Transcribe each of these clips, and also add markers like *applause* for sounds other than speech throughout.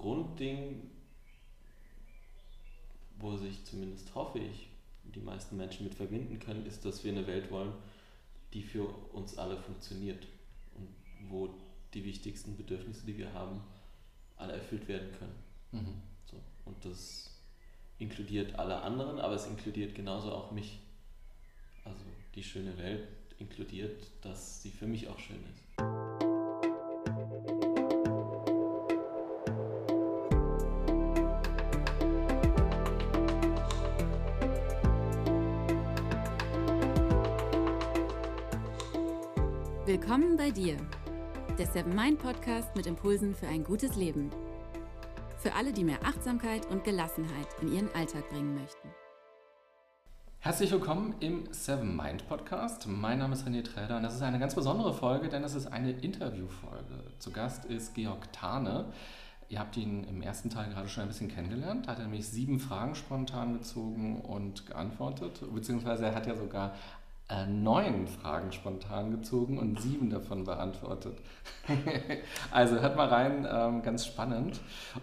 Grundding, wo sich zumindest hoffe ich, die meisten Menschen mit verbinden können, ist, dass wir eine Welt wollen, die für uns alle funktioniert und wo die wichtigsten Bedürfnisse, die wir haben, alle erfüllt werden können. Mhm. So. Und das inkludiert alle anderen, aber es inkludiert genauso auch mich. Also die schöne Welt inkludiert, dass sie für mich auch schön ist. Willkommen bei dir, der Seven Mind Podcast mit Impulsen für ein gutes Leben. Für alle, die mehr Achtsamkeit und Gelassenheit in ihren Alltag bringen möchten. Herzlich willkommen im Seven Mind Podcast. Mein Name ist René Träder und das ist eine ganz besondere Folge, denn es ist eine Interviewfolge. Zu Gast ist Georg Tane. Ihr habt ihn im ersten Teil gerade schon ein bisschen kennengelernt. Da hat er nämlich sieben Fragen spontan gezogen und geantwortet. Beziehungsweise er hat ja sogar äh, neun Fragen spontan gezogen und sieben davon beantwortet. *laughs* also hört mal rein, ähm, ganz spannend.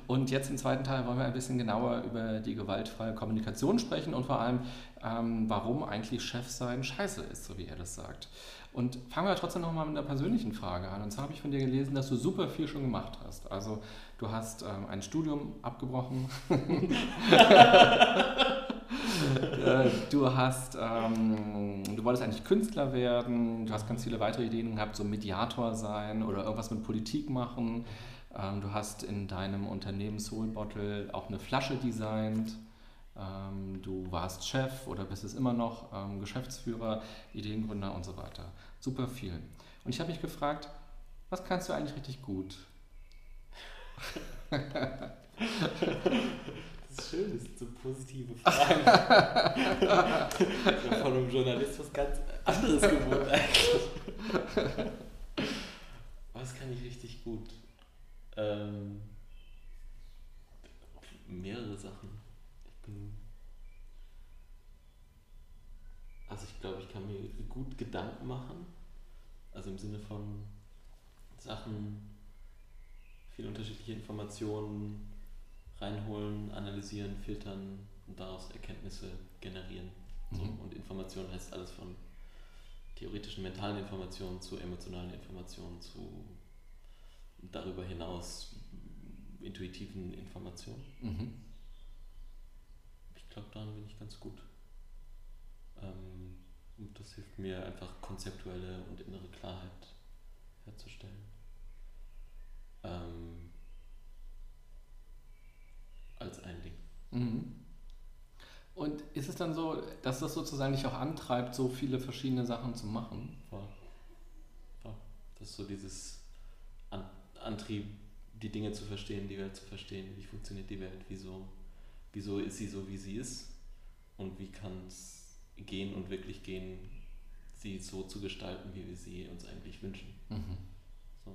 Und jetzt im zweiten Teil wollen wir ein bisschen genauer über die gewaltfreie Kommunikation sprechen und vor allem, ähm, warum eigentlich Chef sein scheiße ist, so wie er das sagt. Und fangen wir trotzdem nochmal mit einer persönlichen Frage an. Und zwar habe ich von dir gelesen, dass du super viel schon gemacht hast. Also du hast ähm, ein Studium abgebrochen. *laughs* *laughs* Äh, du hast, ähm, du wolltest eigentlich Künstler werden, du hast ganz viele weitere Ideen gehabt, so Mediator sein oder irgendwas mit Politik machen. Ähm, du hast in deinem Unternehmen Soul Bottle auch eine Flasche designt. Ähm, du warst Chef oder bist es immer noch, ähm, Geschäftsführer, Ideengründer und so weiter. Super viel. Und ich habe mich gefragt, was kannst du eigentlich richtig gut? *laughs* ist schön, das sind so positive Fragen. *laughs* ich von einem Journalist was ganz anderes gewohnt eigentlich. Was kann ich richtig gut? Ähm, mehrere Sachen. Ich bin. Also ich glaube, ich kann mir gut Gedanken machen. Also im Sinne von Sachen, viele unterschiedliche Informationen reinholen, analysieren, filtern und daraus Erkenntnisse generieren. So. Mhm. Und Information heißt alles von theoretischen mentalen Informationen zu emotionalen Informationen zu darüber hinaus intuitiven Informationen. Mhm. Ich glaube, daran bin ich ganz gut. Ähm, und das hilft mir einfach konzeptuelle und innere Klarheit herzustellen. Ähm, als ein Ding. Mhm. Und ist es dann so, dass das sozusagen dich auch antreibt, so viele verschiedene Sachen zu machen? Voll. Voll. Das ist so dieses An Antrieb, die Dinge zu verstehen, die Welt zu verstehen. Wie funktioniert die Welt? Wieso, wieso ist sie so, wie sie ist? Und wie kann es gehen und wirklich gehen, sie so zu gestalten, wie wir sie uns eigentlich wünschen? Mhm. So.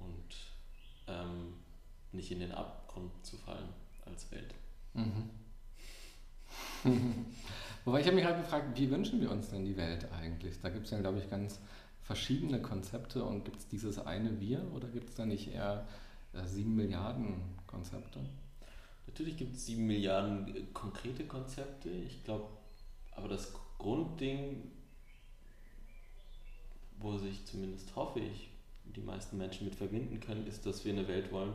Und ähm, nicht in den Abgrund zu fallen als Welt. Mhm. *laughs* Wobei ich habe mich halt gefragt, wie wünschen wir uns denn die Welt eigentlich? Da gibt es ja, glaube ich, ganz verschiedene Konzepte und gibt es dieses eine Wir oder gibt es da nicht eher äh, sieben Milliarden Konzepte? Natürlich gibt es sieben Milliarden äh, konkrete Konzepte. Ich glaube, aber das Grundding, wo sich zumindest hoffe ich, die meisten Menschen mit verbinden können, ist, dass wir eine Welt wollen,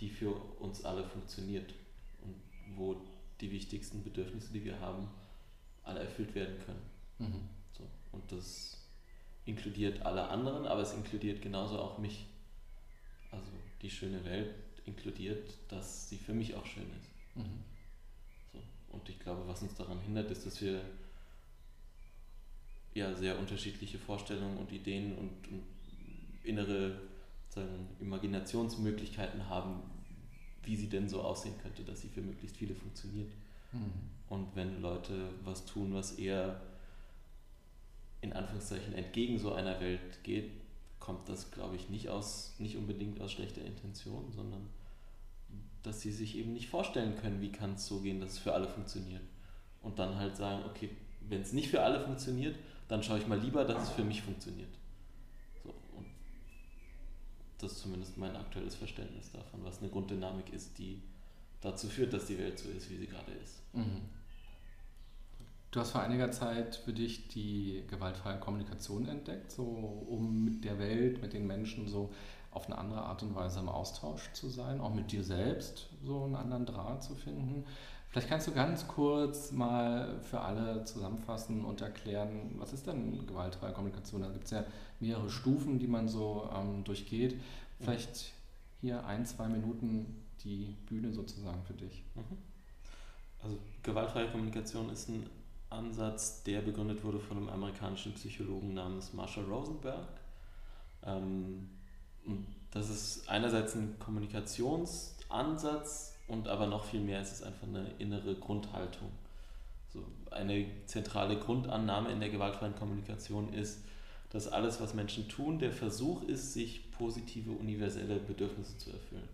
die für uns alle funktioniert und wo die wichtigsten Bedürfnisse, die wir haben, alle erfüllt werden können. Mhm. So. Und das inkludiert alle anderen, aber es inkludiert genauso auch mich. Also die schöne Welt inkludiert, dass sie für mich auch schön ist. Mhm. So. Und ich glaube, was uns daran hindert, ist, dass wir ja sehr unterschiedliche Vorstellungen und Ideen und, und innere sozusagen Imaginationsmöglichkeiten haben, wie sie denn so aussehen könnte, dass sie für möglichst viele funktioniert. Mhm. Und wenn Leute was tun, was eher in Anführungszeichen entgegen so einer Welt geht, kommt das, glaube ich, nicht aus, nicht unbedingt aus schlechter Intention, sondern dass sie sich eben nicht vorstellen können, wie kann es so gehen, dass es für alle funktioniert. Und dann halt sagen, okay, wenn es nicht für alle funktioniert, dann schaue ich mal lieber, dass es für mich funktioniert das ist zumindest mein aktuelles Verständnis davon, was eine Grunddynamik ist, die dazu führt, dass die Welt so ist, wie sie gerade ist. Mhm. Du hast vor einiger Zeit für dich die gewaltfreie Kommunikation entdeckt, so um mit der Welt, mit den Menschen so auf eine andere Art und Weise im Austausch zu sein, auch mit dir selbst so einen anderen Draht zu finden. Vielleicht kannst du ganz kurz mal für alle zusammenfassen und erklären, was ist denn gewaltfreie Kommunikation? Da gibt es ja mehrere Stufen, die man so ähm, durchgeht. Vielleicht hier ein, zwei Minuten die Bühne sozusagen für dich. Mhm. Also gewaltfreie Kommunikation ist ein Ansatz, der begründet wurde von einem amerikanischen Psychologen namens Marshall Rosenberg. Ähm, das ist einerseits ein Kommunikationsansatz und aber noch viel mehr ist es einfach eine innere Grundhaltung. So eine zentrale Grundannahme in der gewaltfreien Kommunikation ist, dass alles, was Menschen tun, der Versuch ist, sich positive universelle Bedürfnisse zu erfüllen.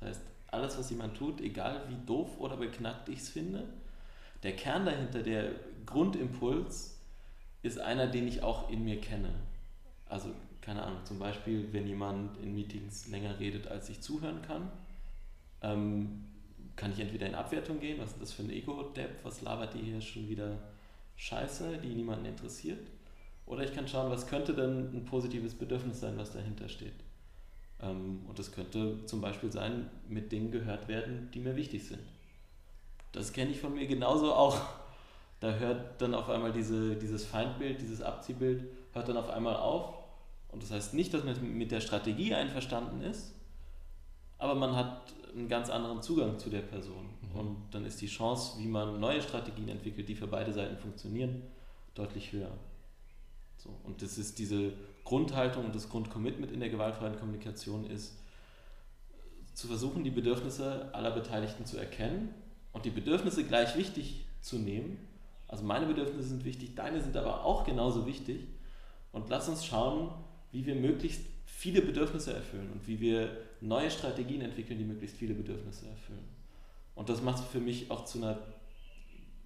Das heißt, alles, was jemand tut, egal wie doof oder beknackt ich es finde, der Kern dahinter, der Grundimpuls, ist einer, den ich auch in mir kenne. Also, keine Ahnung, zum Beispiel, wenn jemand in Meetings länger redet, als ich zuhören kann, ähm, kann ich entweder in Abwertung gehen, was ist das für ein Ego-Depp, was labert die hier schon wieder Scheiße, die niemanden interessiert. Oder ich kann schauen, was könnte denn ein positives Bedürfnis sein, was dahinter steht. Ähm, und das könnte zum Beispiel sein, mit Dingen gehört werden, die mir wichtig sind. Das kenne ich von mir genauso auch. Da hört dann auf einmal diese, dieses Feindbild, dieses Abziehbild, hört dann auf einmal auf. Und das heißt nicht, dass man mit der Strategie einverstanden ist, aber man hat einen ganz anderen Zugang zu der Person. Mhm. Und dann ist die Chance, wie man neue Strategien entwickelt, die für beide Seiten funktionieren, deutlich höher. So, und das ist diese Grundhaltung und das Grundcommitment in der gewaltfreien Kommunikation ist, zu versuchen, die Bedürfnisse aller Beteiligten zu erkennen und die Bedürfnisse gleich wichtig zu nehmen. Also meine Bedürfnisse sind wichtig, deine sind aber auch genauso wichtig. Und lass uns schauen, wie wir möglichst viele Bedürfnisse erfüllen und wie wir neue Strategien entwickeln, die möglichst viele Bedürfnisse erfüllen. Und das macht es für mich auch zu einer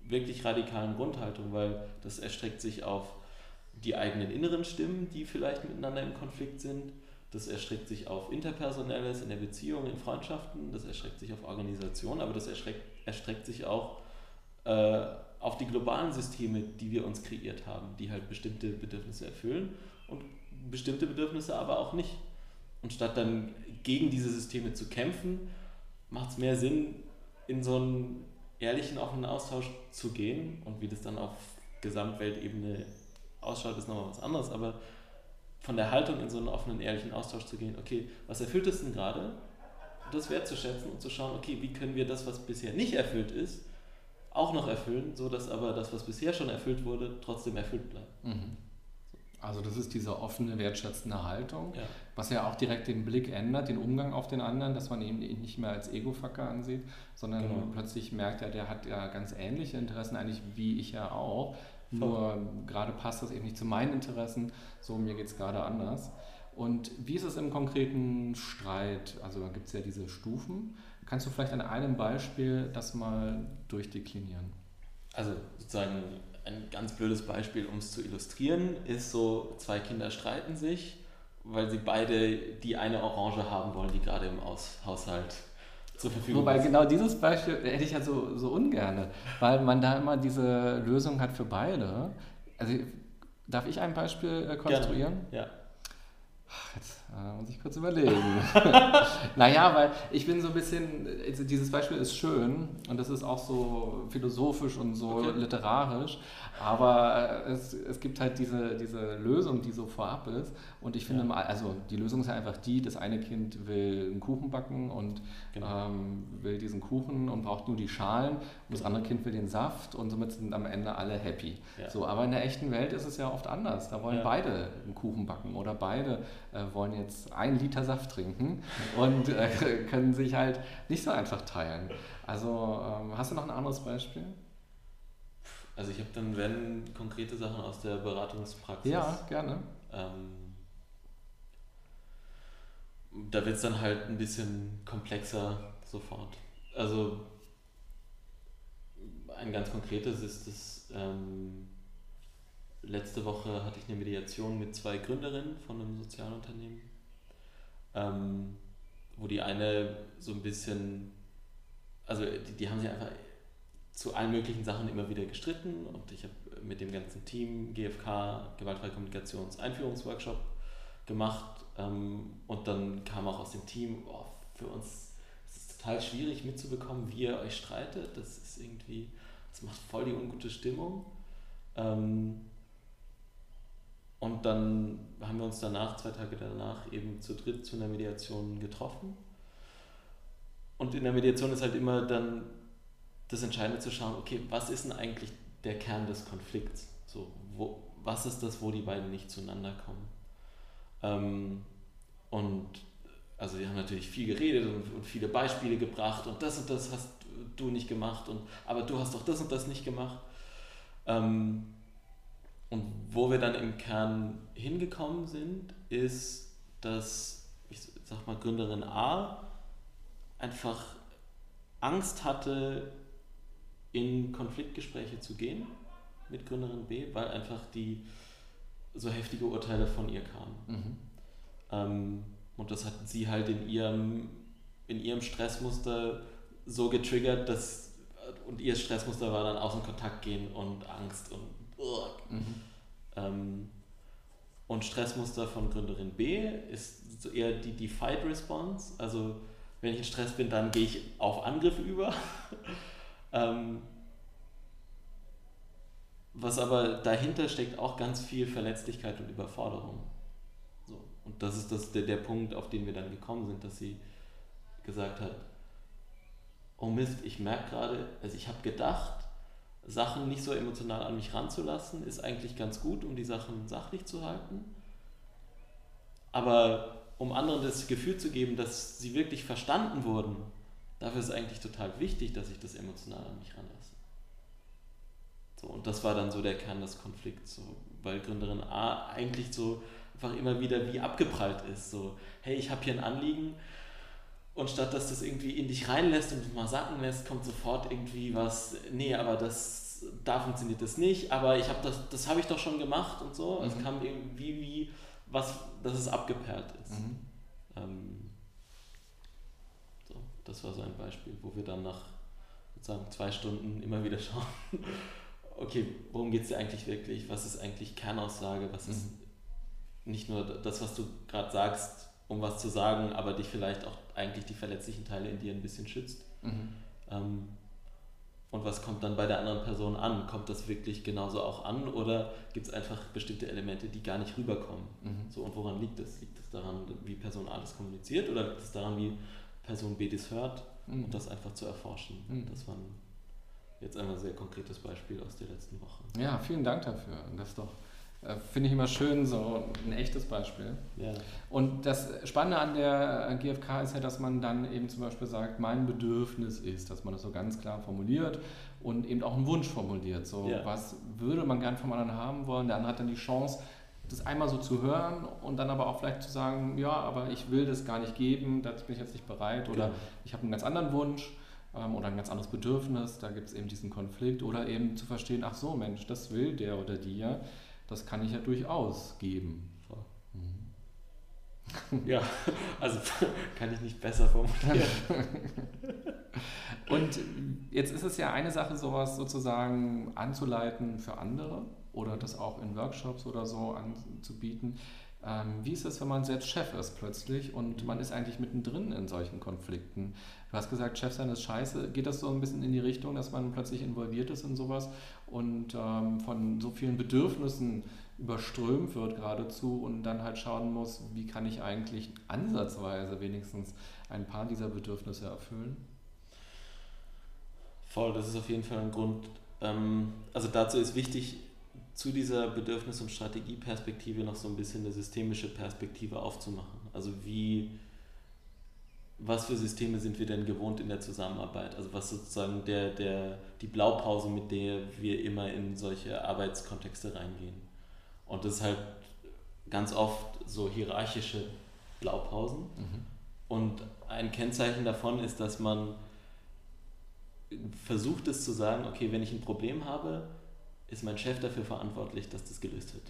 wirklich radikalen Grundhaltung, weil das erstreckt sich auf die eigenen inneren Stimmen, die vielleicht miteinander im Konflikt sind. Das erstreckt sich auf Interpersonelles in der Beziehung, in Freundschaften, das erstreckt sich auf Organisationen, aber das erstreckt, erstreckt sich auch äh, auf die globalen Systeme, die wir uns kreiert haben, die halt bestimmte Bedürfnisse erfüllen und bestimmte Bedürfnisse aber auch nicht. Und statt dann gegen diese Systeme zu kämpfen, macht es mehr Sinn, in so einen ehrlichen, offenen Austausch zu gehen und wie das dann auf Gesamtweltebene ausschaut, ist nochmal was anderes, aber von der Haltung in so einen offenen, ehrlichen Austausch zu gehen, okay, was erfüllt es denn gerade? Das wertzuschätzen und zu schauen, okay, wie können wir das, was bisher nicht erfüllt ist, auch noch erfüllen, sodass aber das, was bisher schon erfüllt wurde, trotzdem erfüllt bleibt. Mhm. Also das ist diese offene, wertschätzende Haltung, ja. was ja auch direkt den Blick ändert, den Umgang auf den anderen, dass man ihn nicht mehr als Ego-Facker ansieht, sondern genau. plötzlich merkt er, der hat ja ganz ähnliche Interessen eigentlich wie ich ja auch. Nur gerade passt das eben nicht zu meinen Interessen, so mir geht es gerade anders. Und wie ist es im konkreten Streit? Also da gibt es ja diese Stufen. Kannst du vielleicht an einem Beispiel das mal durchdeklinieren? Also sozusagen ein ganz blödes Beispiel, um es zu illustrieren, ist so, zwei Kinder streiten sich, weil sie beide die eine Orange haben wollen, die gerade im Aus Haushalt zur Verfügung Wobei genau dieses Beispiel hätte ich ja so, so ungern, weil man da immer diese Lösung hat für beide. Also darf ich ein Beispiel äh, konstruieren? Gerne. Ja. Jetzt äh, muss ich kurz überlegen. *laughs* naja, weil ich bin so ein bisschen, also dieses Beispiel ist schön und das ist auch so philosophisch und so okay. literarisch, aber äh, es, es gibt halt diese, diese Lösung, die so vorab ist. Und ich finde, ja. also die Lösung ist ja einfach die, das eine Kind will einen Kuchen backen und genau. ähm, will diesen Kuchen und braucht nur die Schalen. Und das andere Kind will den Saft und somit sind am Ende alle happy. Ja. So, aber in der echten Welt ist es ja oft anders. Da wollen ja. beide einen Kuchen backen oder beide äh, wollen jetzt einen Liter Saft trinken und äh, *laughs* können sich halt nicht so einfach teilen. Also ähm, hast du noch ein anderes Beispiel? Also ich habe dann, wenn, konkrete Sachen aus der Beratungspraxis. Ja, gerne. Ähm, da wird es dann halt ein bisschen komplexer sofort. Also ein ganz konkretes ist das, ähm, letzte Woche hatte ich eine Mediation mit zwei Gründerinnen von einem Sozialunternehmen. Ähm, wo die eine so ein bisschen, also die, die haben sich einfach zu allen möglichen Sachen immer wieder gestritten und ich habe mit dem ganzen Team GFK, Gewaltfreie Kommunikations Einführungsworkshop gemacht ähm, und dann kam auch aus dem Team, oh, für uns ist es total schwierig mitzubekommen, wie ihr euch streitet, das ist irgendwie, das macht voll die ungute Stimmung. Ähm, und dann haben wir uns danach, zwei Tage danach, eben zu dritt zu einer Mediation getroffen. Und in der Mediation ist halt immer dann das Entscheidende zu schauen, okay, was ist denn eigentlich der Kern des Konflikts? So, wo, was ist das, wo die beiden nicht zueinander kommen? Ähm, und also wir haben natürlich viel geredet und, und, viele Beispiele gebracht und das und das hast du nicht gemacht und aber du hast doch das und das nicht gemacht. Ähm, und wo wir dann im Kern hingekommen sind, ist, dass, ich sag mal, Gründerin A einfach Angst hatte, in Konfliktgespräche zu gehen mit Gründerin B, weil einfach die so heftige Urteile von ihr kamen. Mhm. Ähm, und das hat sie halt in ihrem, in ihrem Stressmuster so getriggert, dass und ihr Stressmuster war dann aus dem Kontakt gehen und Angst und Mhm. Ähm, und Stressmuster von Gründerin B ist eher die, die Fight Response. Also wenn ich in Stress bin, dann gehe ich auf Angriffe über. *laughs* ähm, was aber dahinter steckt auch ganz viel Verletzlichkeit und Überforderung. So. Und das ist das, der, der Punkt, auf den wir dann gekommen sind, dass sie gesagt hat, oh Mist, ich merke gerade, also ich habe gedacht, Sachen nicht so emotional an mich ranzulassen, ist eigentlich ganz gut, um die Sachen sachlich zu halten. Aber um anderen das Gefühl zu geben, dass sie wirklich verstanden wurden, dafür ist es eigentlich total wichtig, dass ich das emotional an mich ranlasse. So, und das war dann so der Kern des Konflikts, so, weil Gründerin A eigentlich so einfach immer wieder wie abgeprallt ist. So, hey, ich habe hier ein Anliegen, und statt dass das irgendwie in dich reinlässt und mal sacken lässt, kommt sofort irgendwie was, nee, aber das, da funktioniert das nicht, aber ich habe das, das habe ich doch schon gemacht und so. Mhm. Es kam irgendwie wie was, dass es abgeperlt ist. Mhm. Ähm, so, das war so ein Beispiel, wo wir dann nach sozusagen zwei Stunden immer wieder schauen, *laughs* okay, worum geht es dir eigentlich wirklich? Was ist eigentlich Kernaussage? Was ist mhm. nicht nur das, was du gerade sagst, um was zu sagen, aber dich vielleicht auch eigentlich die verletzlichen Teile in dir ein bisschen schützt. Mhm. Ähm, und was kommt dann bei der anderen Person an? Kommt das wirklich genauso auch an oder gibt es einfach bestimmte Elemente, die gar nicht rüberkommen? Mhm. So, und woran liegt das? Liegt es daran, wie Person A das kommuniziert oder liegt es daran, wie Person B das hört? Mhm. Und das einfach zu erforschen. Mhm. Das war jetzt einmal ein sehr konkretes Beispiel aus der letzten Woche. Ja, vielen Dank dafür. Das ist doch finde ich immer schön, so ein echtes Beispiel. Ja. Und das Spannende an der GfK ist ja, dass man dann eben zum Beispiel sagt, mein Bedürfnis ist, dass man das so ganz klar formuliert und eben auch einen Wunsch formuliert. So, ja. was würde man gern vom anderen haben wollen? Der andere hat dann die Chance, das einmal so zu hören und dann aber auch vielleicht zu sagen, ja, aber ich will das gar nicht geben, dazu bin ich jetzt nicht bereit oder ja. ich habe einen ganz anderen Wunsch ähm, oder ein ganz anderes Bedürfnis, da gibt es eben diesen Konflikt oder eben zu verstehen, ach so Mensch, das will der oder die ja das kann ich ja durchaus geben. Mhm. Ja, also *laughs* kann ich nicht besser formulieren. Und jetzt ist es ja eine Sache, sowas sozusagen anzuleiten für andere oder das auch in Workshops oder so anzubieten. Ähm, wie ist es, wenn man selbst Chef ist plötzlich und man ist eigentlich mittendrin in solchen Konflikten? Du hast gesagt, Chef sein ist scheiße. Geht das so ein bisschen in die Richtung, dass man plötzlich involviert ist in sowas und ähm, von so vielen Bedürfnissen überströmt wird geradezu und dann halt schauen muss, wie kann ich eigentlich ansatzweise wenigstens ein paar dieser Bedürfnisse erfüllen? Voll, das ist auf jeden Fall ein Grund. Ähm, also dazu ist wichtig, zu dieser Bedürfnis- und Strategieperspektive noch so ein bisschen eine systemische Perspektive aufzumachen. Also wie, was für Systeme sind wir denn gewohnt in der Zusammenarbeit? Also was sozusagen der, der, die Blaupause, mit der wir immer in solche Arbeitskontexte reingehen. Und das ist halt ganz oft so hierarchische Blaupausen. Mhm. Und ein Kennzeichen davon ist, dass man versucht es zu sagen, okay, wenn ich ein Problem habe, ist mein Chef dafür verantwortlich, dass das gelöst wird.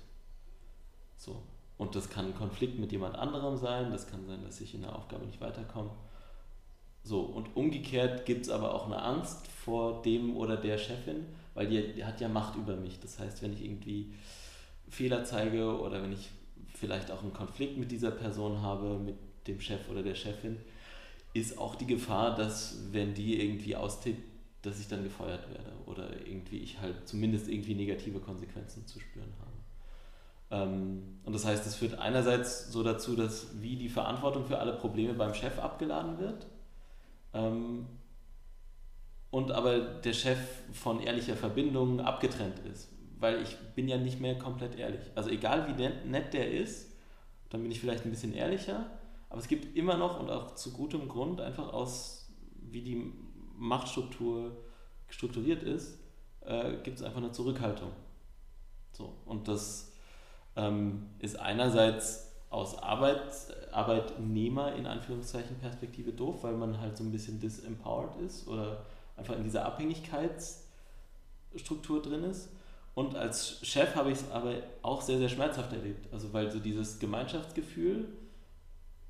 So. Und das kann ein Konflikt mit jemand anderem sein, das kann sein, dass ich in der Aufgabe nicht weiterkomme. So, und umgekehrt gibt es aber auch eine Angst vor dem oder der Chefin, weil die, die, hat ja Macht über mich. Das heißt, wenn ich irgendwie Fehler zeige oder wenn ich vielleicht auch einen Konflikt mit dieser Person habe, mit dem Chef oder der Chefin, ist auch die Gefahr, dass wenn die irgendwie austickt, dass ich dann gefeuert werde oder irgendwie ich halt zumindest irgendwie negative Konsequenzen zu spüren habe. Ähm, und das heißt, es führt einerseits so dazu, dass wie die Verantwortung für alle Probleme beim Chef abgeladen wird ähm, und aber der Chef von ehrlicher Verbindung abgetrennt ist, weil ich bin ja nicht mehr komplett ehrlich. Also egal wie nett der ist, dann bin ich vielleicht ein bisschen ehrlicher, aber es gibt immer noch und auch zu gutem Grund einfach aus, wie die Machtstruktur strukturiert ist, äh, gibt es einfach eine Zurückhaltung. So, und das ähm, ist einerseits aus Arbeit, Arbeitnehmer in Anführungszeichen Perspektive doof, weil man halt so ein bisschen disempowered ist oder einfach in dieser Abhängigkeitsstruktur drin ist. Und als Chef habe ich es aber auch sehr, sehr schmerzhaft erlebt. Also weil so dieses Gemeinschaftsgefühl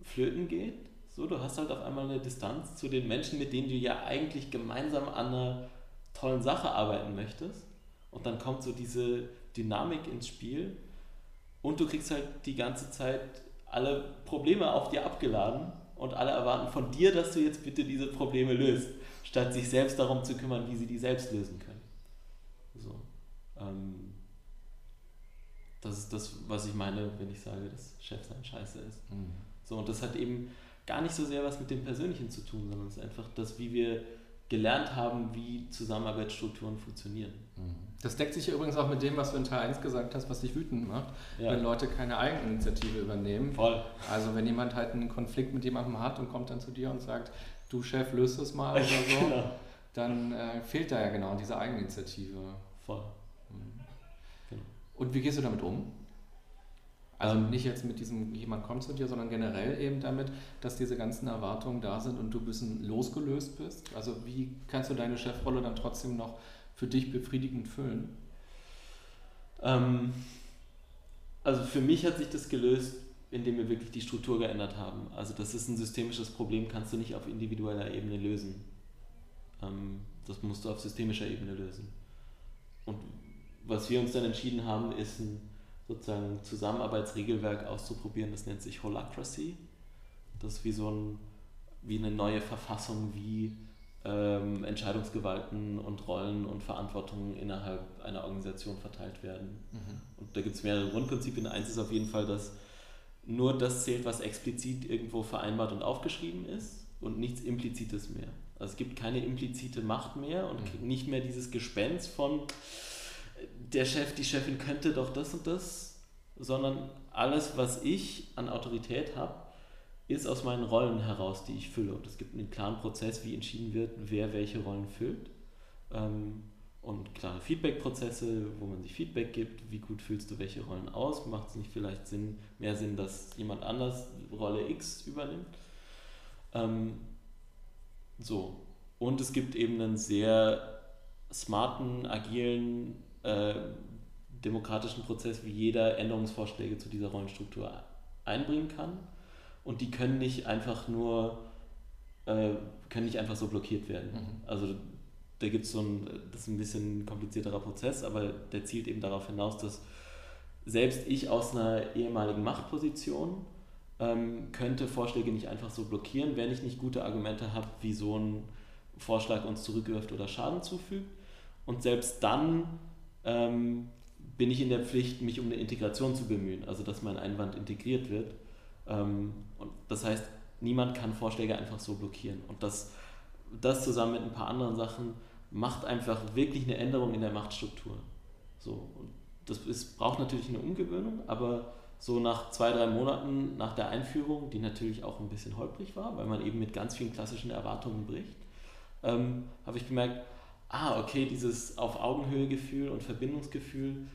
flöten geht. So, du hast halt auf einmal eine Distanz zu den Menschen, mit denen du ja eigentlich gemeinsam an einer tollen Sache arbeiten möchtest. Und dann kommt so diese Dynamik ins Spiel und du kriegst halt die ganze Zeit alle Probleme auf dir abgeladen und alle erwarten von dir, dass du jetzt bitte diese Probleme löst, statt sich selbst darum zu kümmern, wie sie die selbst lösen können. So. Ähm, das ist das, was ich meine, wenn ich sage, dass Chef sein Scheiße ist. Mhm. So, und das hat eben gar nicht so sehr was mit dem Persönlichen zu tun, sondern es ist einfach das, wie wir gelernt haben, wie Zusammenarbeitsstrukturen funktionieren. Mhm. Das deckt sich übrigens auch mit dem, was du in Teil 1 gesagt hast, was dich wütend macht, ja. wenn Leute keine Eigeninitiative übernehmen. Voll. Also wenn jemand halt einen Konflikt mit jemandem hat und kommt dann zu dir und sagt, du Chef, löst es mal oder *laughs* so, genau. dann äh, fehlt da ja genau diese Eigeninitiative. Voll. Mhm. Genau. Und wie gehst du damit um? Also ähm, nicht jetzt mit diesem, jemand kommt zu dir, sondern generell eben damit, dass diese ganzen Erwartungen da sind und du ein bisschen losgelöst bist. Also wie kannst du deine Chefrolle dann trotzdem noch für dich befriedigend füllen? Ähm, also für mich hat sich das gelöst, indem wir wirklich die Struktur geändert haben. Also das ist ein systemisches Problem, kannst du nicht auf individueller Ebene lösen. Ähm, das musst du auf systemischer Ebene lösen. Und was wir uns dann entschieden haben, ist ein sozusagen Zusammenarbeitsregelwerk auszuprobieren. Das nennt sich Holacracy. Das ist wie so ein, wie eine neue Verfassung, wie ähm, Entscheidungsgewalten und Rollen und Verantwortungen innerhalb einer Organisation verteilt werden. Mhm. Und da gibt es mehrere Grundprinzipien. Eins ist auf jeden Fall, dass nur das zählt, was explizit irgendwo vereinbart und aufgeschrieben ist und nichts Implizites mehr. Also es gibt keine implizite Macht mehr und mhm. nicht mehr dieses Gespenst von der Chef, die Chefin könnte doch das und das, sondern alles, was ich an Autorität habe, ist aus meinen Rollen heraus, die ich fülle. Und es gibt einen klaren Prozess, wie entschieden wird, wer welche Rollen füllt. Ähm, und klare Feedback-Prozesse, wo man sich Feedback gibt, wie gut fühlst du welche Rollen aus, macht es nicht vielleicht Sinn, mehr Sinn, dass jemand anders Rolle X übernimmt. Ähm, so. Und es gibt eben einen sehr smarten, agilen äh, demokratischen Prozess, wie jeder Änderungsvorschläge zu dieser Rollenstruktur einbringen kann. Und die können nicht einfach nur, äh, können nicht einfach so blockiert werden. Mhm. Also da gibt es so ein, das ist ein bisschen komplizierterer Prozess, aber der zielt eben darauf hinaus, dass selbst ich aus einer ehemaligen Machtposition ähm, könnte Vorschläge nicht einfach so blockieren, wenn ich nicht gute Argumente habe, wie so ein Vorschlag uns zurückwirft oder Schaden zufügt. Und selbst dann ähm, bin ich in der Pflicht, mich um eine Integration zu bemühen, also dass mein Einwand integriert wird. Ähm, und das heißt, niemand kann Vorschläge einfach so blockieren. Und das, das zusammen mit ein paar anderen Sachen macht einfach wirklich eine Änderung in der Machtstruktur. So, und das ist, braucht natürlich eine Umgewöhnung, aber so nach zwei, drei Monaten nach der Einführung, die natürlich auch ein bisschen holprig war, weil man eben mit ganz vielen klassischen Erwartungen bricht, ähm, habe ich gemerkt, ah, okay, dieses auf Augenhöhe Gefühl und Verbindungsgefühl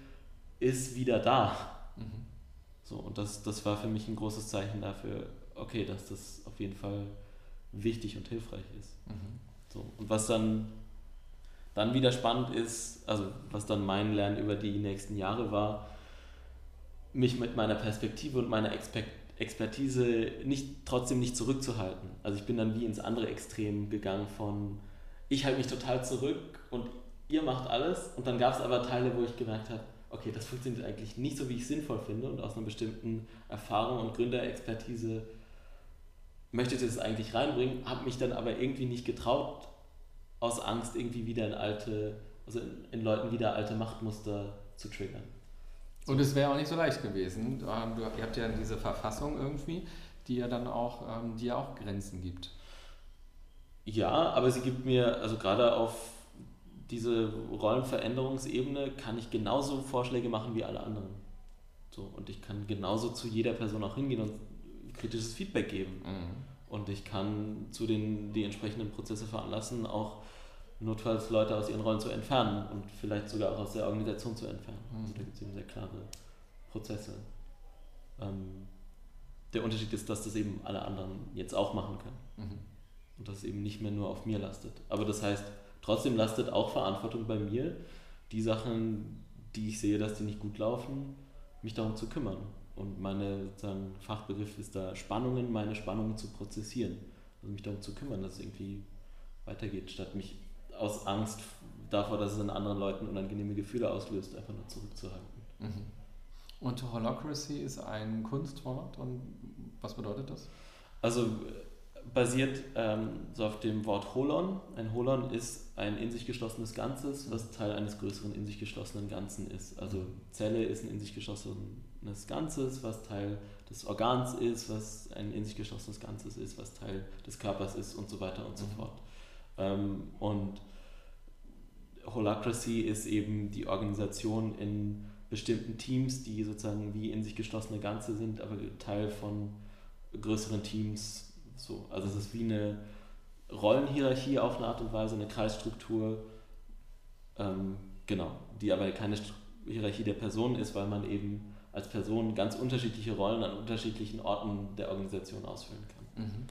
ist wieder da. Mhm. So, und das, das war für mich ein großes Zeichen dafür, okay, dass das auf jeden Fall wichtig und hilfreich ist. Mhm. So, und was dann, dann wieder spannend ist, also was dann mein Lernen über die nächsten Jahre war, mich mit meiner Perspektive und meiner Expertise nicht, trotzdem nicht zurückzuhalten. Also ich bin dann wie ins andere Extrem gegangen von, ich halte mich total zurück und ihr macht alles. Und dann gab es aber Teile, wo ich gemerkt habe, okay, das funktioniert eigentlich nicht so, wie ich es sinnvoll finde und aus einer bestimmten Erfahrung und Gründerexpertise möchte ich das eigentlich reinbringen, habe mich dann aber irgendwie nicht getraut, aus Angst irgendwie wieder in alte, also in, in Leuten wieder alte Machtmuster zu triggern. So. Und es wäre auch nicht so leicht gewesen. Ähm, du, ihr habt ja diese Verfassung irgendwie, die ja dann auch, ähm, die ja auch Grenzen gibt. Ja, aber sie gibt mir, also gerade auf diese Rollenveränderungsebene kann ich genauso Vorschläge machen wie alle anderen. So, und ich kann genauso zu jeder Person auch hingehen und kritisches Feedback geben. Mhm. Und ich kann zu den die entsprechenden Prozesse veranlassen, auch notfalls Leute aus ihren Rollen zu entfernen und vielleicht sogar auch aus der Organisation zu entfernen. Mhm. Also da gibt es eben sehr klare Prozesse. Ähm, der Unterschied ist, dass das eben alle anderen jetzt auch machen können. Mhm. Und dass es eben nicht mehr nur auf mir lastet. Aber das heißt, trotzdem lastet auch Verantwortung bei mir, die Sachen, die ich sehe, dass die nicht gut laufen, mich darum zu kümmern. Und meine sozusagen Fachbegriff ist da Spannungen, meine Spannungen zu prozessieren. Also mich darum zu kümmern, dass es irgendwie weitergeht, statt mich aus Angst davor, dass es in anderen Leuten unangenehme Gefühle auslöst, einfach nur zurückzuhalten. Mhm. Und Holocracy ist ein Kunstwort und was bedeutet das? Also basiert ähm, so auf dem Wort Holon. Ein Holon ist ein in sich geschlossenes Ganzes, was Teil eines größeren in sich geschlossenen Ganzen ist. Also Zelle ist ein in sich geschlossenes Ganzes, was Teil des Organs ist, was ein in sich geschlossenes Ganzes ist, was Teil des Körpers ist und so weiter und so mhm. fort. Ähm, und Holacracy ist eben die Organisation in bestimmten Teams, die sozusagen wie in sich geschlossene Ganze sind, aber Teil von größeren Teams so, also es ist wie eine Rollenhierarchie auf eine Art und Weise, eine Kreisstruktur, ähm, genau, die aber keine Hierarchie der Personen ist, weil man eben als Person ganz unterschiedliche Rollen an unterschiedlichen Orten der Organisation ausfüllen kann. Mhm.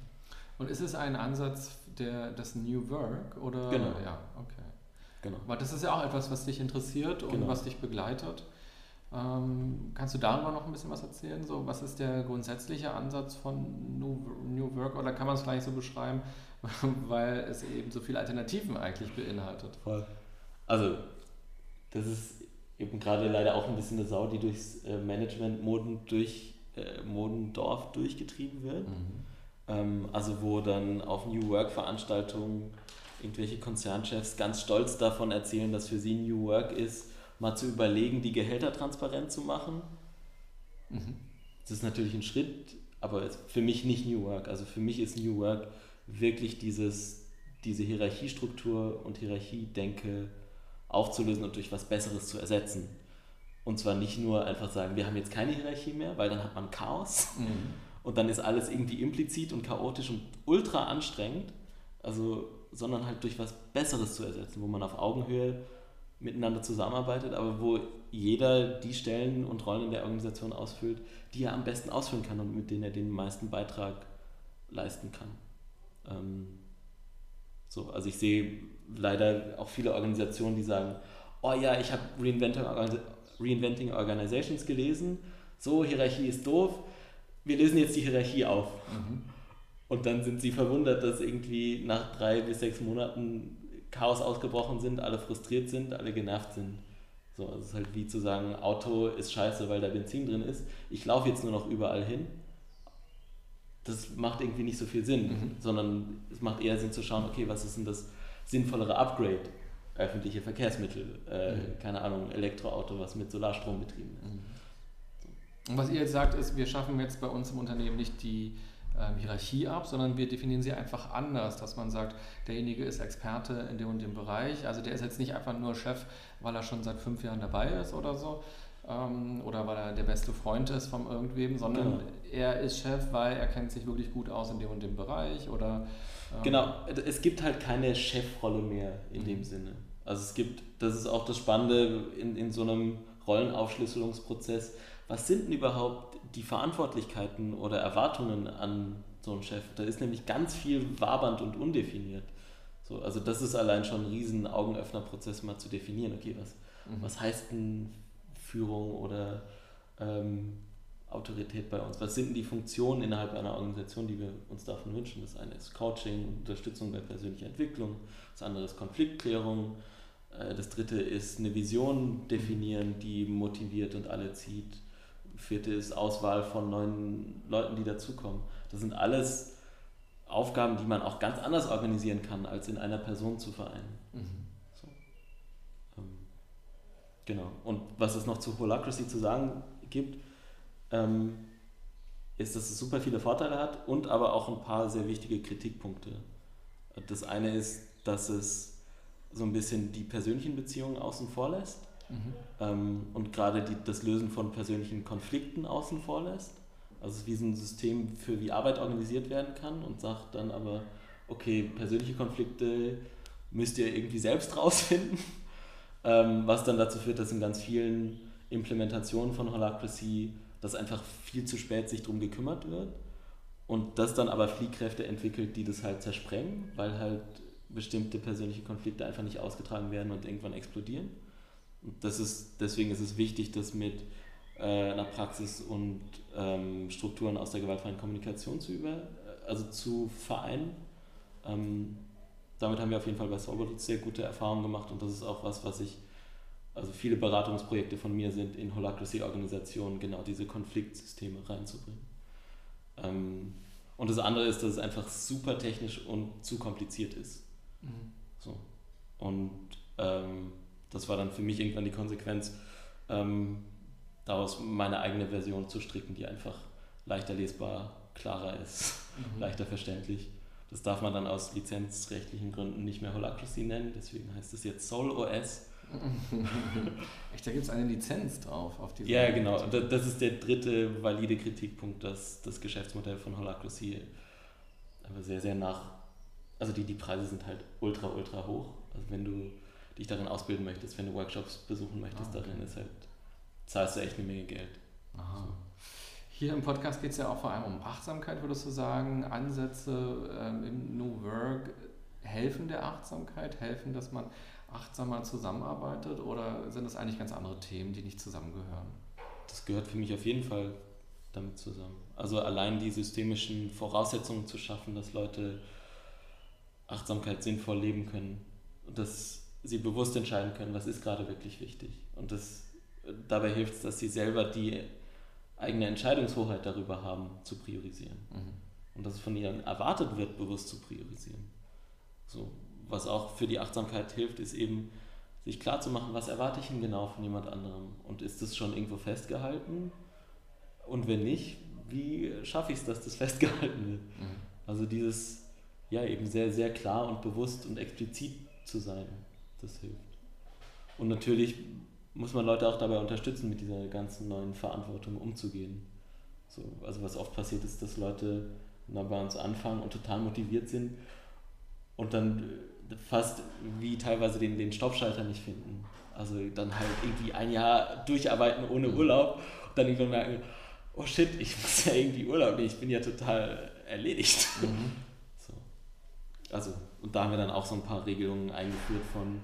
Und ist es ein Ansatz der, des New Work oder? Genau. Ja, okay. Genau. Aber das ist ja auch etwas, was dich interessiert und genau. was dich begleitet. Ähm, kannst du darüber noch ein bisschen was erzählen? So, was ist der grundsätzliche Ansatz von New, New Work oder kann man es gleich so beschreiben, *laughs* weil es eben so viele Alternativen eigentlich beinhaltet? Voll. Also, das ist eben gerade leider auch ein bisschen eine Sau, die durchs äh, Management Moden durch äh, Modendorf durchgetrieben wird. Mhm. Ähm, also wo dann auf New Work Veranstaltungen irgendwelche Konzernchefs ganz stolz davon erzählen, dass für sie New Work ist, mal zu überlegen, die Gehälter transparent zu machen. Mhm. Das ist natürlich ein Schritt, aber für mich nicht New Work. Also für mich ist New Work wirklich dieses, diese Hierarchiestruktur und Hierarchiedenke aufzulösen und durch was Besseres zu ersetzen. Und zwar nicht nur einfach sagen, wir haben jetzt keine Hierarchie mehr, weil dann hat man Chaos mhm. und dann ist alles irgendwie implizit und chaotisch und ultra anstrengend, also, sondern halt durch was Besseres zu ersetzen, wo man auf Augenhöhe miteinander zusammenarbeitet, aber wo jeder die Stellen und Rollen in der Organisation ausfüllt, die er am besten ausfüllen kann und mit denen er den meisten Beitrag leisten kann. Ähm, so, also ich sehe leider auch viele Organisationen, die sagen, oh ja, ich habe Reinventing, Reinventing Organizations gelesen, so, Hierarchie ist doof, wir lösen jetzt die Hierarchie auf. Mhm. Und dann sind sie verwundert, dass irgendwie nach drei bis sechs Monaten Chaos ausgebrochen sind, alle frustriert sind, alle genervt sind. So, also es ist halt wie zu sagen, Auto ist scheiße, weil da Benzin drin ist. Ich laufe jetzt nur noch überall hin. Das macht irgendwie nicht so viel Sinn, mhm. sondern es macht eher Sinn zu schauen, okay, was ist denn das sinnvollere Upgrade? Öffentliche Verkehrsmittel, äh, mhm. keine Ahnung, Elektroauto, was mit Solarstrom betrieben ist. Mhm. Und was ihr jetzt sagt, ist, wir schaffen jetzt bei uns im Unternehmen nicht die ähm, Hierarchie ab, sondern wir definieren sie einfach anders, dass man sagt, derjenige ist Experte in dem und dem Bereich. Also der ist jetzt nicht einfach nur Chef, weil er schon seit fünf Jahren dabei ist oder so ähm, oder weil er der beste Freund ist von irgendwem, sondern genau. er ist Chef, weil er kennt sich wirklich gut aus in dem und dem Bereich oder ähm genau, es gibt halt keine Chefrolle mehr in mhm. dem Sinne. Also es gibt, das ist auch das Spannende in, in so einem Rollenaufschlüsselungsprozess, was sind denn überhaupt die Verantwortlichkeiten oder Erwartungen an so einen Chef? Da ist nämlich ganz viel wabernd und undefiniert. So, also das ist allein schon ein riesen Augenöffnerprozess, mal zu definieren, okay, was, mhm. was heißt denn Führung oder ähm, Autorität bei uns. Was sind denn die Funktionen innerhalb einer Organisation, die wir uns davon wünschen? Das eine ist Coaching, Unterstützung bei persönlicher Entwicklung, das andere ist Konfliktklärung, äh, das dritte ist eine Vision definieren, die motiviert und alle zieht. Vierte ist Auswahl von neuen Leuten, die dazukommen. Das sind alles Aufgaben, die man auch ganz anders organisieren kann, als in einer Person zu vereinen. Mhm. So. Ähm, genau. Und was es noch zu Holacracy zu sagen gibt, ähm, ist, dass es super viele Vorteile hat und aber auch ein paar sehr wichtige Kritikpunkte. Das eine ist, dass es so ein bisschen die persönlichen Beziehungen außen vor lässt mhm. ähm, und gerade die, das Lösen von persönlichen Konflikten außen vor lässt. Also wie so ein System für wie Arbeit organisiert werden kann und sagt dann aber, okay, persönliche Konflikte müsst ihr irgendwie selbst *laughs* rausfinden, ähm, was dann dazu führt, dass in ganz vielen Implementationen von Holacracy dass einfach viel zu spät sich darum gekümmert wird und das dann aber Fliehkräfte entwickelt, die das halt zersprengen, weil halt bestimmte persönliche Konflikte einfach nicht ausgetragen werden und irgendwann explodieren. Und das ist, deswegen ist es wichtig, das mit äh, einer Praxis und ähm, Strukturen aus der gewaltfreien Kommunikation zu über, also zu vereinen. Ähm, damit haben wir auf jeden Fall bei Soberlitz sehr gute Erfahrungen gemacht und das ist auch was, was ich, also viele Beratungsprojekte von mir sind in Holacracy-Organisationen genau diese Konfliktsysteme reinzubringen. Ähm, und das andere ist, dass es einfach super technisch und zu kompliziert ist. Mhm. So. Und ähm, das war dann für mich irgendwann die Konsequenz, ähm, daraus meine eigene Version zu stricken, die einfach leichter lesbar, klarer ist, mhm. leichter verständlich. Das darf man dann aus lizenzrechtlichen Gründen nicht mehr Holacracy nennen, deswegen heißt es jetzt Soul OS. *laughs* Echt, da gibt es eine Lizenz drauf auf diese Ja, genau. Das ist der dritte valide Kritikpunkt, dass das Geschäftsmodell von Holacracy aber sehr, sehr nach also die, die Preise sind halt ultra, ultra hoch. Also wenn du dich darin ausbilden möchtest, wenn du Workshops besuchen möchtest, ah, okay. darin ist halt, zahlst du echt eine Menge Geld. Aha. Hier im Podcast geht es ja auch vor allem um Achtsamkeit, würdest du sagen. Ansätze ähm, im New Work helfen der Achtsamkeit, helfen, dass man achtsamer zusammenarbeitet oder sind das eigentlich ganz andere Themen, die nicht zusammengehören? Das gehört für mich auf jeden Fall damit zusammen. Also allein die systemischen Voraussetzungen zu schaffen, dass Leute Achtsamkeit sinnvoll leben können dass sie bewusst entscheiden können, was ist gerade wirklich wichtig. Und das, dabei hilft es, dass sie selber die eigene Entscheidungshoheit darüber haben, zu priorisieren. Mhm. Und dass es von ihnen erwartet wird, bewusst zu priorisieren. So, was auch für die Achtsamkeit hilft, ist eben, sich klarzumachen, was erwarte ich denn genau von jemand anderem? Und ist das schon irgendwo festgehalten? Und wenn nicht, wie schaffe ich es, dass das *laughs* festgehalten wird? Mhm. Also dieses ja eben sehr, sehr klar und bewusst und explizit zu sein. Das hilft. Und natürlich muss man Leute auch dabei unterstützen, mit dieser ganzen neuen Verantwortung umzugehen. So, also was oft passiert ist, dass Leute bei uns anfangen und total motiviert sind und dann fast wie teilweise den, den Stoppschalter nicht finden. Also dann halt irgendwie ein Jahr durcharbeiten ohne. Urlaub und dann irgendwann merken, oh shit, ich *laughs* muss ja irgendwie Urlaub nehmen, ich bin ja total erledigt. Mhm. Also, und da haben wir dann auch so ein paar Regelungen eingeführt von,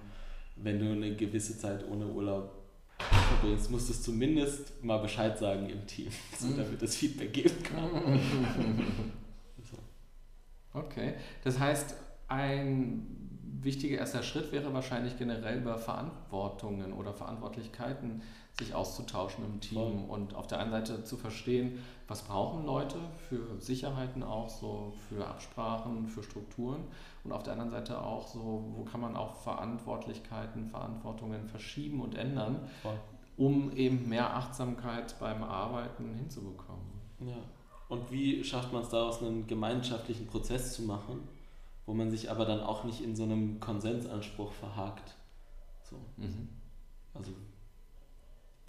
wenn du eine gewisse Zeit ohne Urlaub verbringst, musst du zumindest mal Bescheid sagen im Team, *laughs* so, damit das Feedback geben kann. *laughs* so. Okay, das heißt, ein wichtiger erster Schritt wäre wahrscheinlich generell über Verantwortungen oder Verantwortlichkeiten sich auszutauschen im Team Voll. und auf der einen Seite zu verstehen, was brauchen Leute für Sicherheiten auch, so für Absprachen, für Strukturen und auf der anderen Seite auch so, wo kann man auch Verantwortlichkeiten, Verantwortungen verschieben und ändern, Voll. um eben mehr Achtsamkeit beim Arbeiten hinzubekommen. Ja. Und wie schafft man es daraus, einen gemeinschaftlichen Prozess zu machen, wo man sich aber dann auch nicht in so einem Konsensanspruch verhakt? So. Mhm. Also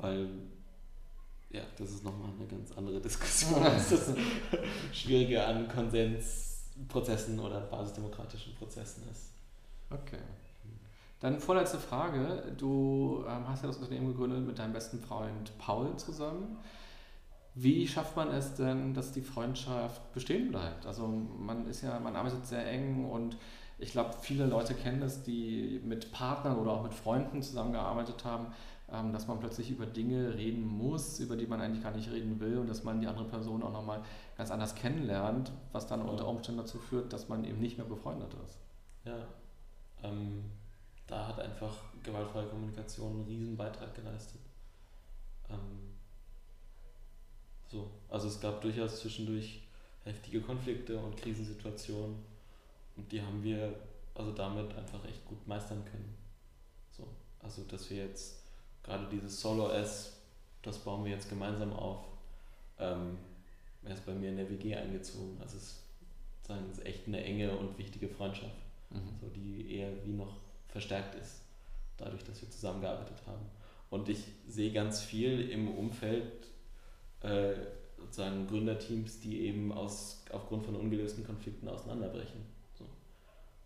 weil, ja, das ist nochmal eine ganz andere Diskussion, *laughs* als das Schwierige an Konsensprozessen oder basisdemokratischen Prozessen ist. Okay. Dann vorletzte Frage. Du ähm, hast ja das Unternehmen gegründet mit deinem besten Freund Paul zusammen. Wie schafft man es denn, dass die Freundschaft bestehen bleibt? Also man ist ja, man arbeitet sehr eng und ich glaube, viele Leute kennen das, die mit Partnern oder auch mit Freunden zusammengearbeitet haben ähm, dass man plötzlich über Dinge reden muss, über die man eigentlich gar nicht reden will und dass man die andere Person auch nochmal ganz anders kennenlernt, was dann unter Umständen dazu führt, dass man eben nicht mehr befreundet ist. Ja, ähm, da hat einfach gewaltfreie Kommunikation einen riesen Beitrag geleistet. Ähm, so, also es gab durchaus zwischendurch heftige Konflikte und Krisensituationen und die haben wir also damit einfach echt gut meistern können. So, also dass wir jetzt gerade dieses Solo S, das bauen wir jetzt gemeinsam auf. Ähm, er ist bei mir in der WG eingezogen. Also es ist echt eine enge und wichtige Freundschaft, mhm. so die eher wie noch verstärkt ist, dadurch, dass wir zusammengearbeitet haben. Und ich sehe ganz viel im Umfeld äh, sozusagen Gründerteams, die eben aus, aufgrund von ungelösten Konflikten auseinanderbrechen.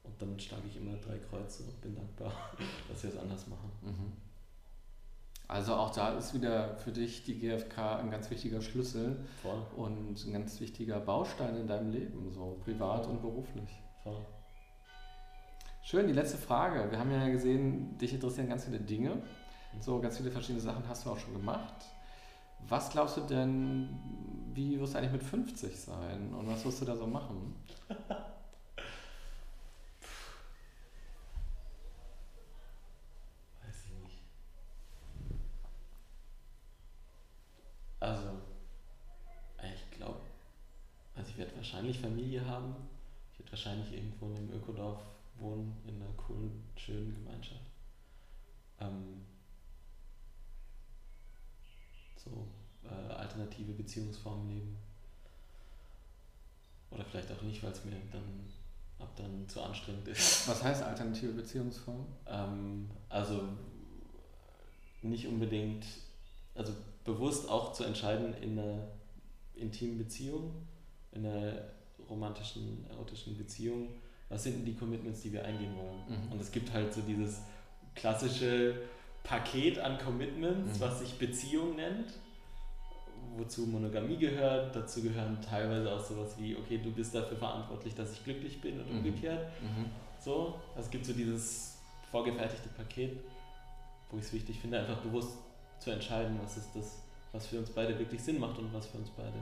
Und dann schlage ich immer drei Kreuze und bin dankbar, *laughs* dass wir es anders machen. Mhm. Also auch da ist wieder für dich die GfK ein ganz wichtiger Schlüssel Voll. und ein ganz wichtiger Baustein in deinem Leben, so privat Voll. und beruflich. Voll. Schön, die letzte Frage. Wir haben ja gesehen, dich interessieren ganz viele Dinge. So ganz viele verschiedene Sachen hast du auch schon gemacht. Was glaubst du denn, wie wirst du eigentlich mit 50 sein und was wirst du da so machen? *laughs* wahrscheinlich Familie haben. Ich werde wahrscheinlich irgendwo in einem Ökodorf wohnen, in einer coolen, schönen Gemeinschaft. Ähm, so äh, alternative Beziehungsformen leben. Oder vielleicht auch nicht, weil es mir dann ab dann zu anstrengend ist. *laughs* Was heißt alternative Beziehungsform? Ähm, also nicht unbedingt, also bewusst auch zu entscheiden in einer intimen Beziehung, in einer romantischen, erotischen Beziehung, was sind denn die Commitments, die wir eingehen wollen? Mhm. Und es gibt halt so dieses klassische Paket an Commitments, mhm. was sich Beziehung nennt, wozu Monogamie gehört. Dazu gehören teilweise auch sowas wie, okay, du bist dafür verantwortlich, dass ich glücklich bin und mhm. umgekehrt. Mhm. So, es gibt so dieses vorgefertigte Paket, wo ich es wichtig finde, einfach bewusst zu entscheiden, was ist das, was für uns beide wirklich Sinn macht und was für uns beide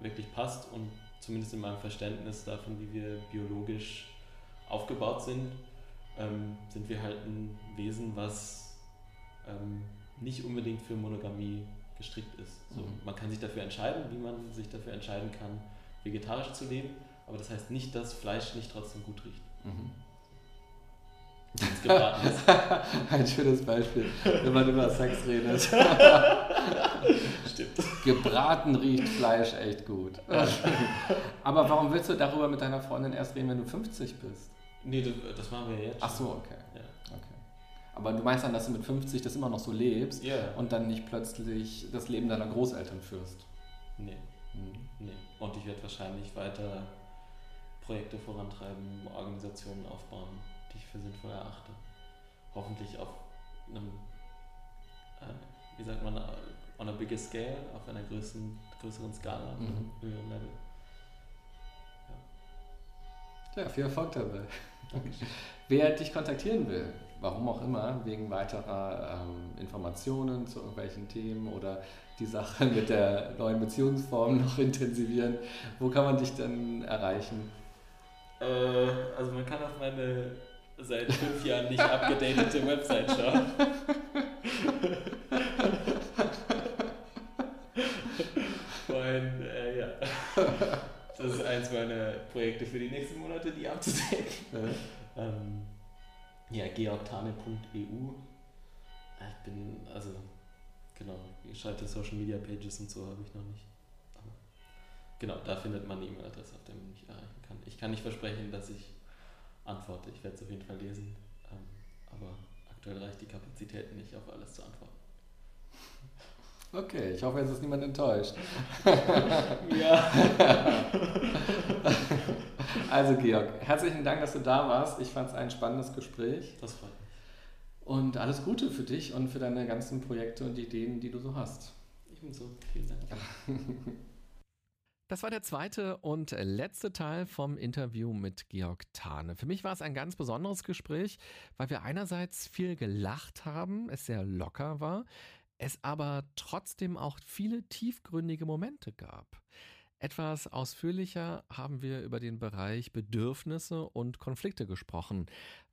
wirklich passt und zumindest in meinem Verständnis davon, wie wir biologisch aufgebaut sind, ähm, sind wir halt ein Wesen, was ähm, nicht unbedingt für Monogamie gestrickt ist. So, mhm. Man kann sich dafür entscheiden, wie man sich dafür entscheiden kann, vegetarisch zu leben, aber das heißt nicht, dass Fleisch nicht trotzdem gut riecht. Mhm. *laughs* Ein schönes Beispiel, wenn man über Sex redet. *laughs* Gebraten riecht Fleisch echt gut. *laughs* Aber warum willst du darüber mit deiner Freundin erst reden, wenn du 50 bist? Nee, das, das machen wir jetzt. Ach so, okay. Ja. okay. Aber du meinst dann, dass du mit 50 das immer noch so lebst yeah. und dann nicht plötzlich das Leben deiner Großeltern führst? Nee. Hm. nee. Und ich werde wahrscheinlich weiter Projekte vorantreiben, Organisationen aufbauen die ich für sinnvoll erachte. Hoffentlich auf einem, äh, wie sagt man, on a bigger scale, auf einer größeren, größeren Skala, mhm. höheren Level. Ja. ja, viel Erfolg dabei. *laughs* Wer dich kontaktieren will, warum auch immer, wegen weiterer ähm, Informationen zu irgendwelchen Themen oder die Sache mit der neuen Beziehungsform noch intensivieren, wo kann man dich denn erreichen? Äh, also man kann auf meine seit fünf Jahren nicht abgedatete Website schauen. *laughs* Und äh, ja, das meiner Projekte für die nächsten Monate, die abzudecken. Ja, ähm, ja georgtane.eu. Ich bin, also, genau, gescheite Social Media Pages und so habe ich noch nicht. Aber genau, da findet man eine E-Mail-Adresse, auf der man mich erreichen kann. Ich kann nicht versprechen, dass ich antworte. Ich werde es auf jeden Fall lesen, ähm, aber aktuell reicht die Kapazität nicht, auf alles zu antworten. Okay, ich hoffe, jetzt ist niemand enttäuscht. *laughs* ja. *laughs* also Georg, herzlichen Dank, dass du da warst. Ich fand es ein spannendes Gespräch. Das freut mich. Und alles Gute für dich und für deine ganzen Projekte und Ideen, die du so hast. Ebenso. Vielen Dank. *laughs* Das war der zweite und letzte Teil vom Interview mit Georg Thane. Für mich war es ein ganz besonderes Gespräch, weil wir einerseits viel gelacht haben, es sehr locker war, es aber trotzdem auch viele tiefgründige Momente gab. Etwas ausführlicher haben wir über den Bereich Bedürfnisse und Konflikte gesprochen.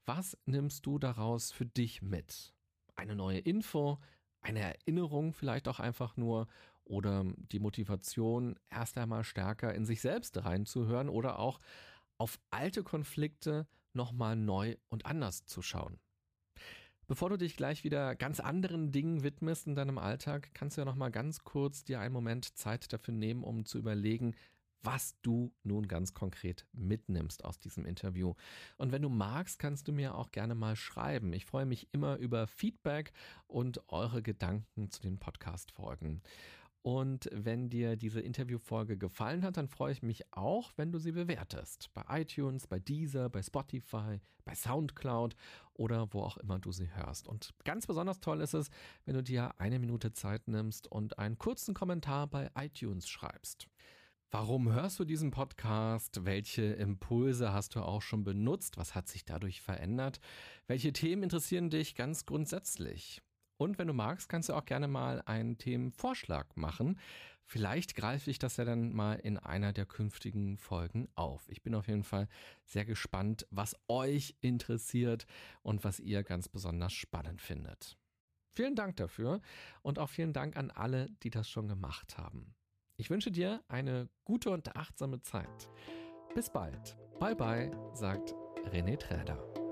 Was nimmst du daraus für dich mit? Eine neue Info, eine Erinnerung vielleicht auch einfach nur oder die Motivation, erst einmal stärker in sich selbst reinzuhören oder auch auf alte Konflikte nochmal neu und anders zu schauen. Bevor du dich gleich wieder ganz anderen Dingen widmest in deinem Alltag, kannst du ja nochmal ganz kurz dir einen Moment Zeit dafür nehmen, um zu überlegen, was du nun ganz konkret mitnimmst aus diesem Interview. Und wenn du magst, kannst du mir auch gerne mal schreiben. Ich freue mich immer über Feedback und eure Gedanken zu den Podcast-Folgen. Und wenn dir diese Interviewfolge gefallen hat, dann freue ich mich auch, wenn du sie bewertest. Bei iTunes, bei Deezer, bei Spotify, bei Soundcloud oder wo auch immer du sie hörst. Und ganz besonders toll ist es, wenn du dir eine Minute Zeit nimmst und einen kurzen Kommentar bei iTunes schreibst. Warum hörst du diesen Podcast? Welche Impulse hast du auch schon benutzt? Was hat sich dadurch verändert? Welche Themen interessieren dich ganz grundsätzlich? Und wenn du magst, kannst du auch gerne mal einen Themenvorschlag machen. Vielleicht greife ich das ja dann mal in einer der künftigen Folgen auf. Ich bin auf jeden Fall sehr gespannt, was euch interessiert und was ihr ganz besonders spannend findet. Vielen Dank dafür und auch vielen Dank an alle, die das schon gemacht haben. Ich wünsche dir eine gute und achtsame Zeit. Bis bald. Bye bye, sagt René Träder.